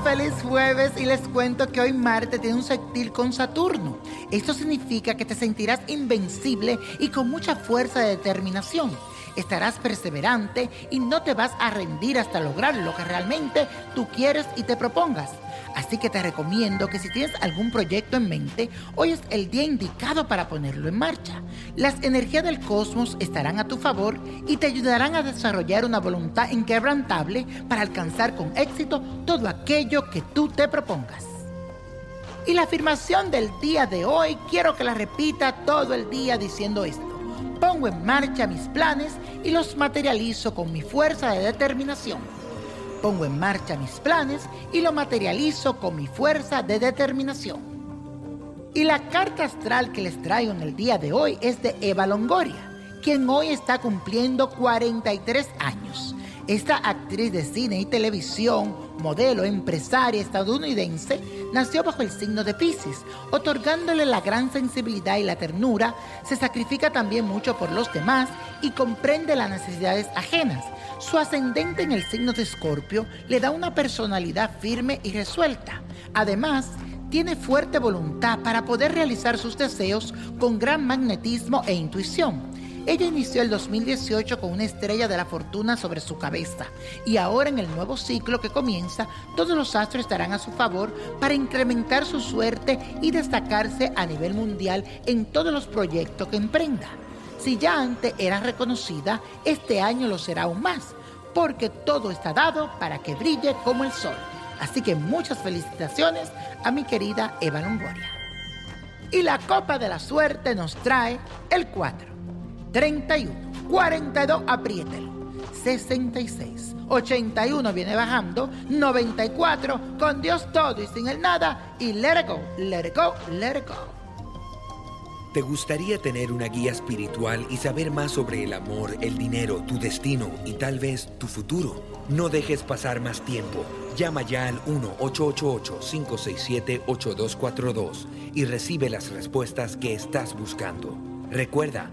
Feliz jueves. Y les cuento que hoy Marte tiene un sextil con Saturno. Esto significa que te sentirás invencible y con mucha fuerza de determinación. Estarás perseverante y no te vas a rendir hasta lograr lo que realmente tú quieres y te propongas. Así que te recomiendo que si tienes algún proyecto en mente, hoy es el día indicado para ponerlo en marcha. Las energías del cosmos estarán a tu favor y te ayudarán a desarrollar una voluntad inquebrantable para alcanzar con éxito todo aquello que tú te propongas. Y la afirmación del día de hoy quiero que la repita todo el día diciendo esto. Pongo en marcha mis planes y los materializo con mi fuerza de determinación. Pongo en marcha mis planes y lo materializo con mi fuerza de determinación. Y la carta astral que les traigo en el día de hoy es de Eva Longoria, quien hoy está cumpliendo 43 años. Esta actriz de cine y televisión, modelo, empresaria estadounidense, nació bajo el signo de Pisces, otorgándole la gran sensibilidad y la ternura, se sacrifica también mucho por los demás y comprende las necesidades ajenas. Su ascendente en el signo de Escorpio le da una personalidad firme y resuelta. Además, tiene fuerte voluntad para poder realizar sus deseos con gran magnetismo e intuición. Ella inició el 2018 con una estrella de la fortuna sobre su cabeza y ahora en el nuevo ciclo que comienza, todos los astros estarán a su favor para incrementar su suerte y destacarse a nivel mundial en todos los proyectos que emprenda. Si ya antes era reconocida, este año lo será aún más, porque todo está dado para que brille como el sol. Así que muchas felicitaciones a mi querida Eva Longoria. Y la copa de la suerte nos trae el 4, 31, 42, apriételo, 66, 81 viene bajando, 94, con Dios todo y sin el nada, y let go, let go, let go. ¿Te gustaría tener una guía espiritual y saber más sobre el amor, el dinero, tu destino y tal vez tu futuro? No dejes pasar más tiempo. Llama ya al 1-888-567-8242 y recibe las respuestas que estás buscando. Recuerda,